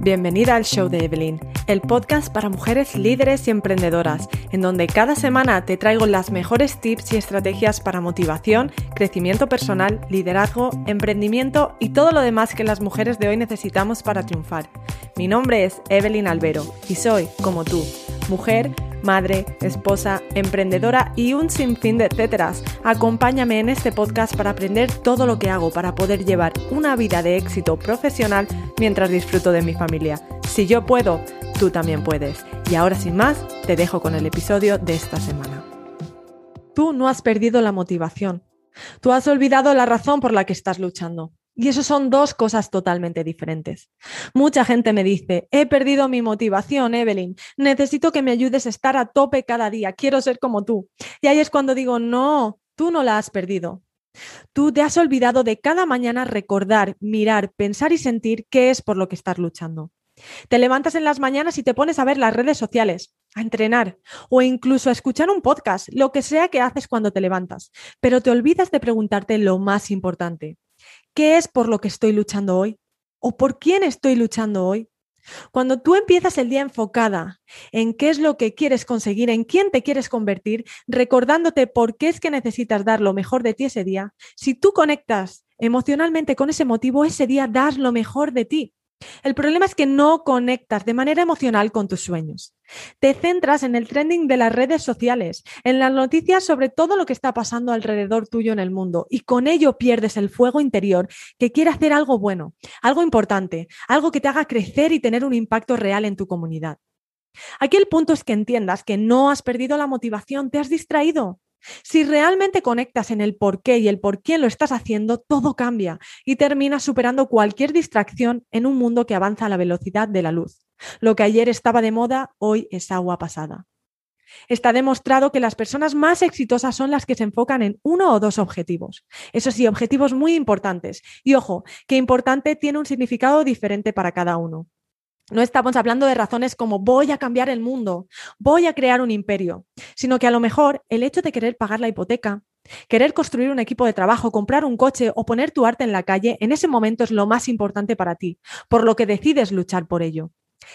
Bienvenida al show de Evelyn, el podcast para mujeres líderes y emprendedoras, en donde cada semana te traigo las mejores tips y estrategias para motivación, crecimiento personal, liderazgo, emprendimiento y todo lo demás que las mujeres de hoy necesitamos para triunfar. Mi nombre es Evelyn Albero y soy, como tú, mujer, madre, esposa, emprendedora y un sinfín de etcéteras. Acompáñame en este podcast para aprender todo lo que hago para poder llevar una vida de éxito profesional mientras disfruto de mi familia. Si yo puedo, tú también puedes. Y ahora sin más, te dejo con el episodio de esta semana. Tú no has perdido la motivación. Tú has olvidado la razón por la que estás luchando. Y eso son dos cosas totalmente diferentes. Mucha gente me dice, he perdido mi motivación, Evelyn, necesito que me ayudes a estar a tope cada día, quiero ser como tú. Y ahí es cuando digo, no, tú no la has perdido. Tú te has olvidado de cada mañana recordar, mirar, pensar y sentir qué es por lo que estás luchando. Te levantas en las mañanas y te pones a ver las redes sociales, a entrenar o incluso a escuchar un podcast, lo que sea que haces cuando te levantas, pero te olvidas de preguntarte lo más importante. ¿Qué es por lo que estoy luchando hoy? ¿O por quién estoy luchando hoy? Cuando tú empiezas el día enfocada en qué es lo que quieres conseguir, en quién te quieres convertir, recordándote por qué es que necesitas dar lo mejor de ti ese día, si tú conectas emocionalmente con ese motivo, ese día das lo mejor de ti. El problema es que no conectas de manera emocional con tus sueños. Te centras en el trending de las redes sociales, en las noticias sobre todo lo que está pasando alrededor tuyo en el mundo y con ello pierdes el fuego interior que quiere hacer algo bueno, algo importante, algo que te haga crecer y tener un impacto real en tu comunidad. Aquí el punto es que entiendas que no has perdido la motivación, te has distraído. Si realmente conectas en el por qué y el por quién lo estás haciendo, todo cambia y terminas superando cualquier distracción en un mundo que avanza a la velocidad de la luz. Lo que ayer estaba de moda, hoy es agua pasada. Está demostrado que las personas más exitosas son las que se enfocan en uno o dos objetivos. Eso sí, objetivos muy importantes. Y ojo, que importante tiene un significado diferente para cada uno. No estamos hablando de razones como voy a cambiar el mundo, voy a crear un imperio, sino que a lo mejor el hecho de querer pagar la hipoteca, querer construir un equipo de trabajo, comprar un coche o poner tu arte en la calle, en ese momento es lo más importante para ti, por lo que decides luchar por ello.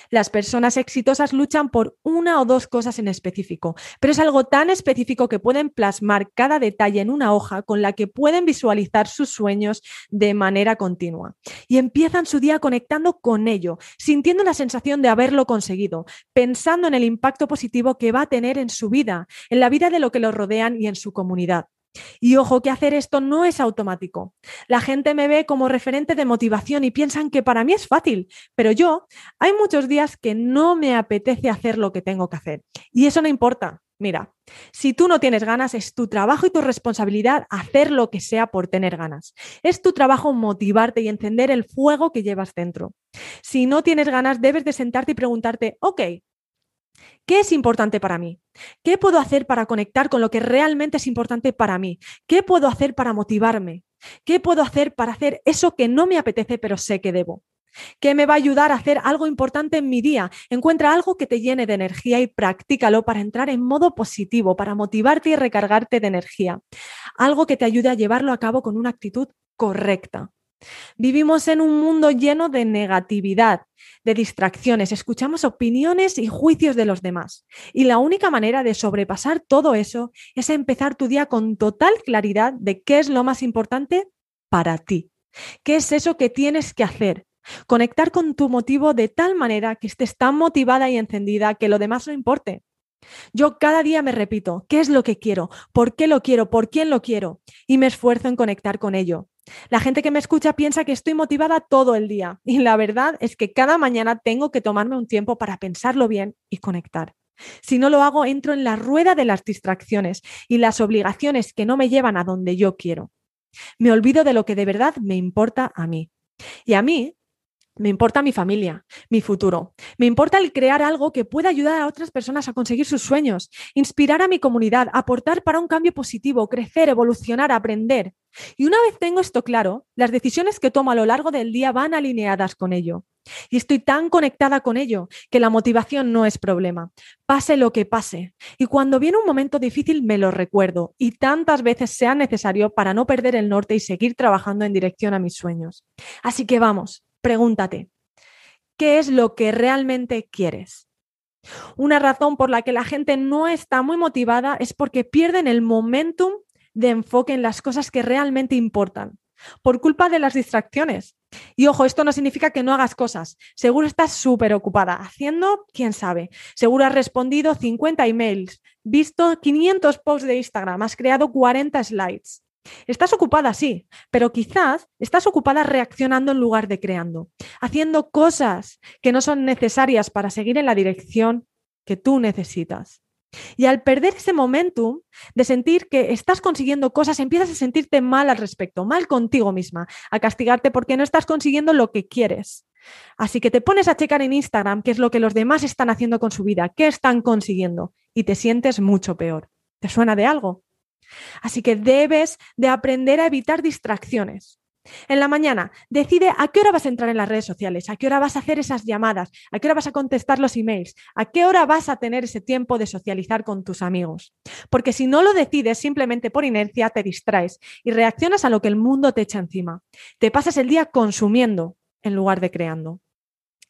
Las personas exitosas luchan por una o dos cosas en específico, pero es algo tan específico que pueden plasmar cada detalle en una hoja con la que pueden visualizar sus sueños de manera continua. Y empiezan su día conectando con ello, sintiendo la sensación de haberlo conseguido, pensando en el impacto positivo que va a tener en su vida, en la vida de lo que los rodean y en su comunidad. Y ojo que hacer esto no es automático. La gente me ve como referente de motivación y piensan que para mí es fácil, pero yo hay muchos días que no me apetece hacer lo que tengo que hacer. Y eso no importa. Mira, si tú no tienes ganas, es tu trabajo y tu responsabilidad hacer lo que sea por tener ganas. Es tu trabajo motivarte y encender el fuego que llevas dentro. Si no tienes ganas, debes de sentarte y preguntarte, ok, ¿Qué es importante para mí? ¿Qué puedo hacer para conectar con lo que realmente es importante para mí? ¿Qué puedo hacer para motivarme? ¿Qué puedo hacer para hacer eso que no me apetece pero sé que debo? ¿Qué me va a ayudar a hacer algo importante en mi día? Encuentra algo que te llene de energía y practícalo para entrar en modo positivo, para motivarte y recargarte de energía. Algo que te ayude a llevarlo a cabo con una actitud correcta. Vivimos en un mundo lleno de negatividad, de distracciones, escuchamos opiniones y juicios de los demás. Y la única manera de sobrepasar todo eso es empezar tu día con total claridad de qué es lo más importante para ti. ¿Qué es eso que tienes que hacer? Conectar con tu motivo de tal manera que estés tan motivada y encendida que lo demás no importe. Yo cada día me repito, ¿qué es lo que quiero? ¿Por qué lo quiero? ¿Por quién lo quiero? Y me esfuerzo en conectar con ello. La gente que me escucha piensa que estoy motivada todo el día y la verdad es que cada mañana tengo que tomarme un tiempo para pensarlo bien y conectar. Si no lo hago, entro en la rueda de las distracciones y las obligaciones que no me llevan a donde yo quiero. Me olvido de lo que de verdad me importa a mí. Y a mí Me importa mi familia, mi futuro. Me importa el crear algo que pueda ayudar a otras personas a conseguir sus sueños, inspirar a mi comunidad, aportar para un cambio positivo, crecer, evolucionar, aprender. Y una vez tengo esto claro, las decisiones que tomo a lo largo del día van alineadas con ello. Y estoy tan conectada con ello que la motivación no es problema. Pase lo que pase. Y cuando viene un momento difícil me lo recuerdo y tantas veces sea necesario para no perder el norte y seguir trabajando en dirección a mis sueños. Así que vamos, pregúntate, ¿qué es lo que realmente quieres? Una razón por la que la gente no está muy motivada es porque pierden el momentum de enfoque en las cosas que realmente importan, por culpa de las distracciones. Y ojo, esto no significa que no hagas cosas. Seguro estás súper ocupada haciendo, quién sabe. Seguro has respondido 50 emails, visto 500 posts de Instagram, has creado 40 slides. Estás ocupada, sí, pero quizás estás ocupada reaccionando en lugar de creando, haciendo cosas que no son necesarias para seguir en la dirección que tú necesitas. Y al perder ese momentum de sentir que estás consiguiendo cosas, empiezas a sentirte mal al respecto, mal contigo misma, a castigarte porque no estás consiguiendo lo que quieres. Así que te pones a checar en Instagram qué es lo que los demás están haciendo con su vida, qué están consiguiendo y te sientes mucho peor. ¿Te suena de algo? Así que debes de aprender a evitar distracciones. En la mañana, decide a qué hora vas a entrar en las redes sociales, a qué hora vas a hacer esas llamadas, a qué hora vas a contestar los emails, a qué hora vas a tener ese tiempo de socializar con tus amigos. Porque si no lo decides simplemente por inercia, te distraes y reaccionas a lo que el mundo te echa encima. Te pasas el día consumiendo en lugar de creando.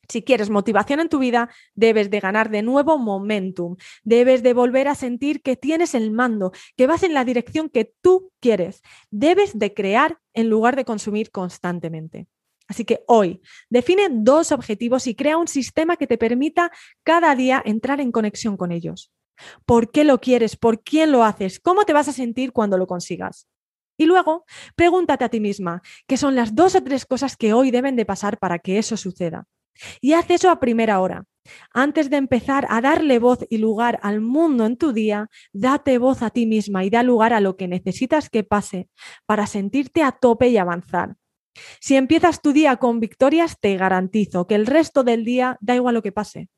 Si quieres motivación en tu vida, debes de ganar de nuevo momentum, debes de volver a sentir que tienes el mando, que vas en la dirección que tú quieres. Debes de crear en lugar de consumir constantemente. Así que hoy define dos objetivos y crea un sistema que te permita cada día entrar en conexión con ellos. ¿Por qué lo quieres? ¿Por quién lo haces? ¿Cómo te vas a sentir cuando lo consigas? Y luego, pregúntate a ti misma, ¿qué son las dos o tres cosas que hoy deben de pasar para que eso suceda? Y haz eso a primera hora. Antes de empezar a darle voz y lugar al mundo en tu día, date voz a ti misma y da lugar a lo que necesitas que pase para sentirte a tope y avanzar. Si empiezas tu día con victorias, te garantizo que el resto del día da igual lo que pase.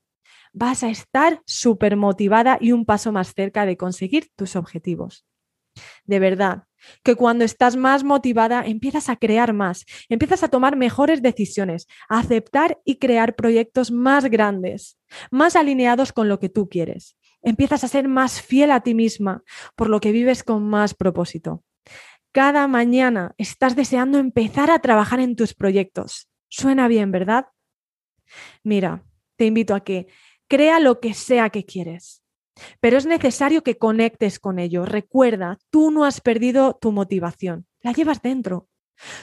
Vas a estar súper motivada y un paso más cerca de conseguir tus objetivos. De verdad, que cuando estás más motivada empiezas a crear más, empiezas a tomar mejores decisiones, a aceptar y crear proyectos más grandes, más alineados con lo que tú quieres. Empiezas a ser más fiel a ti misma, por lo que vives con más propósito. Cada mañana estás deseando empezar a trabajar en tus proyectos. Suena bien, ¿verdad? Mira, te invito a que crea lo que sea que quieres pero es necesario que conectes con ello. Recuerda, tú no has perdido tu motivación, la llevas dentro.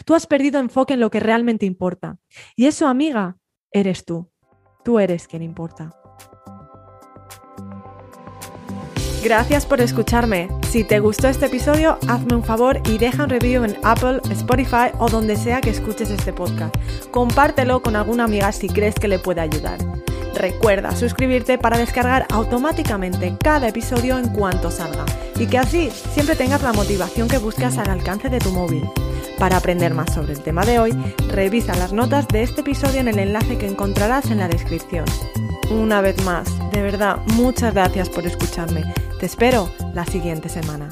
Tú has perdido enfoque en lo que realmente importa. Y eso, amiga, eres tú. Tú eres quien importa. Gracias por escucharme. Si te gustó este episodio, hazme un favor y deja un review en Apple, Spotify o donde sea que escuches este podcast. Compártelo con alguna amiga si crees que le puede ayudar. Recuerda suscribirte para descargar automáticamente cada episodio en cuanto salga y que así siempre tengas la motivación que buscas al alcance de tu móvil. Para aprender más sobre el tema de hoy, revisa las notas de este episodio en el enlace que encontrarás en la descripción. Una vez más, de verdad, muchas gracias por escucharme. Te espero la siguiente semana.